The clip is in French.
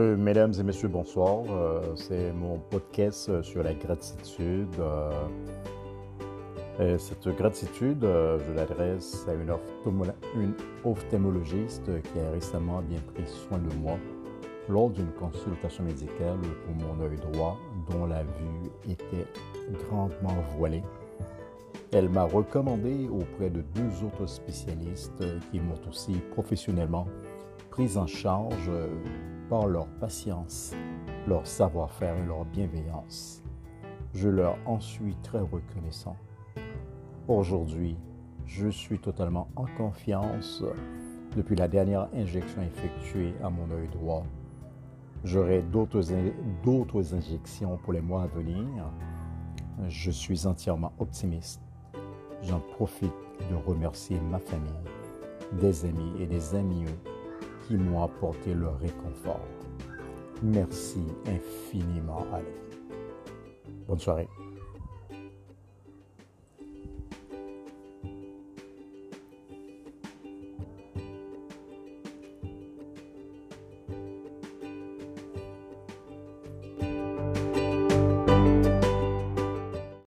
Euh, mesdames et messieurs, bonsoir. Euh, c'est mon podcast euh, sur la gratitude. cette gratitude, je l'adresse à une, une ophtalmologiste qui a récemment bien pris soin de moi lors d'une consultation médicale pour mon œil droit dont la vue était grandement voilée. Elle m'a recommandé auprès de deux autres spécialistes qui m'ont aussi professionnellement pris en charge par leur patience, leur savoir-faire et leur bienveillance. Je leur en suis très reconnaissant. Aujourd'hui, je suis totalement en confiance depuis la dernière injection effectuée à mon œil droit. J'aurai d'autres injections pour les mois à venir. Je suis entièrement optimiste. J'en profite de remercier ma famille, des amis et des amis qui m'ont apporté leur réconfort. Merci infiniment, Allez. Bonne soirée.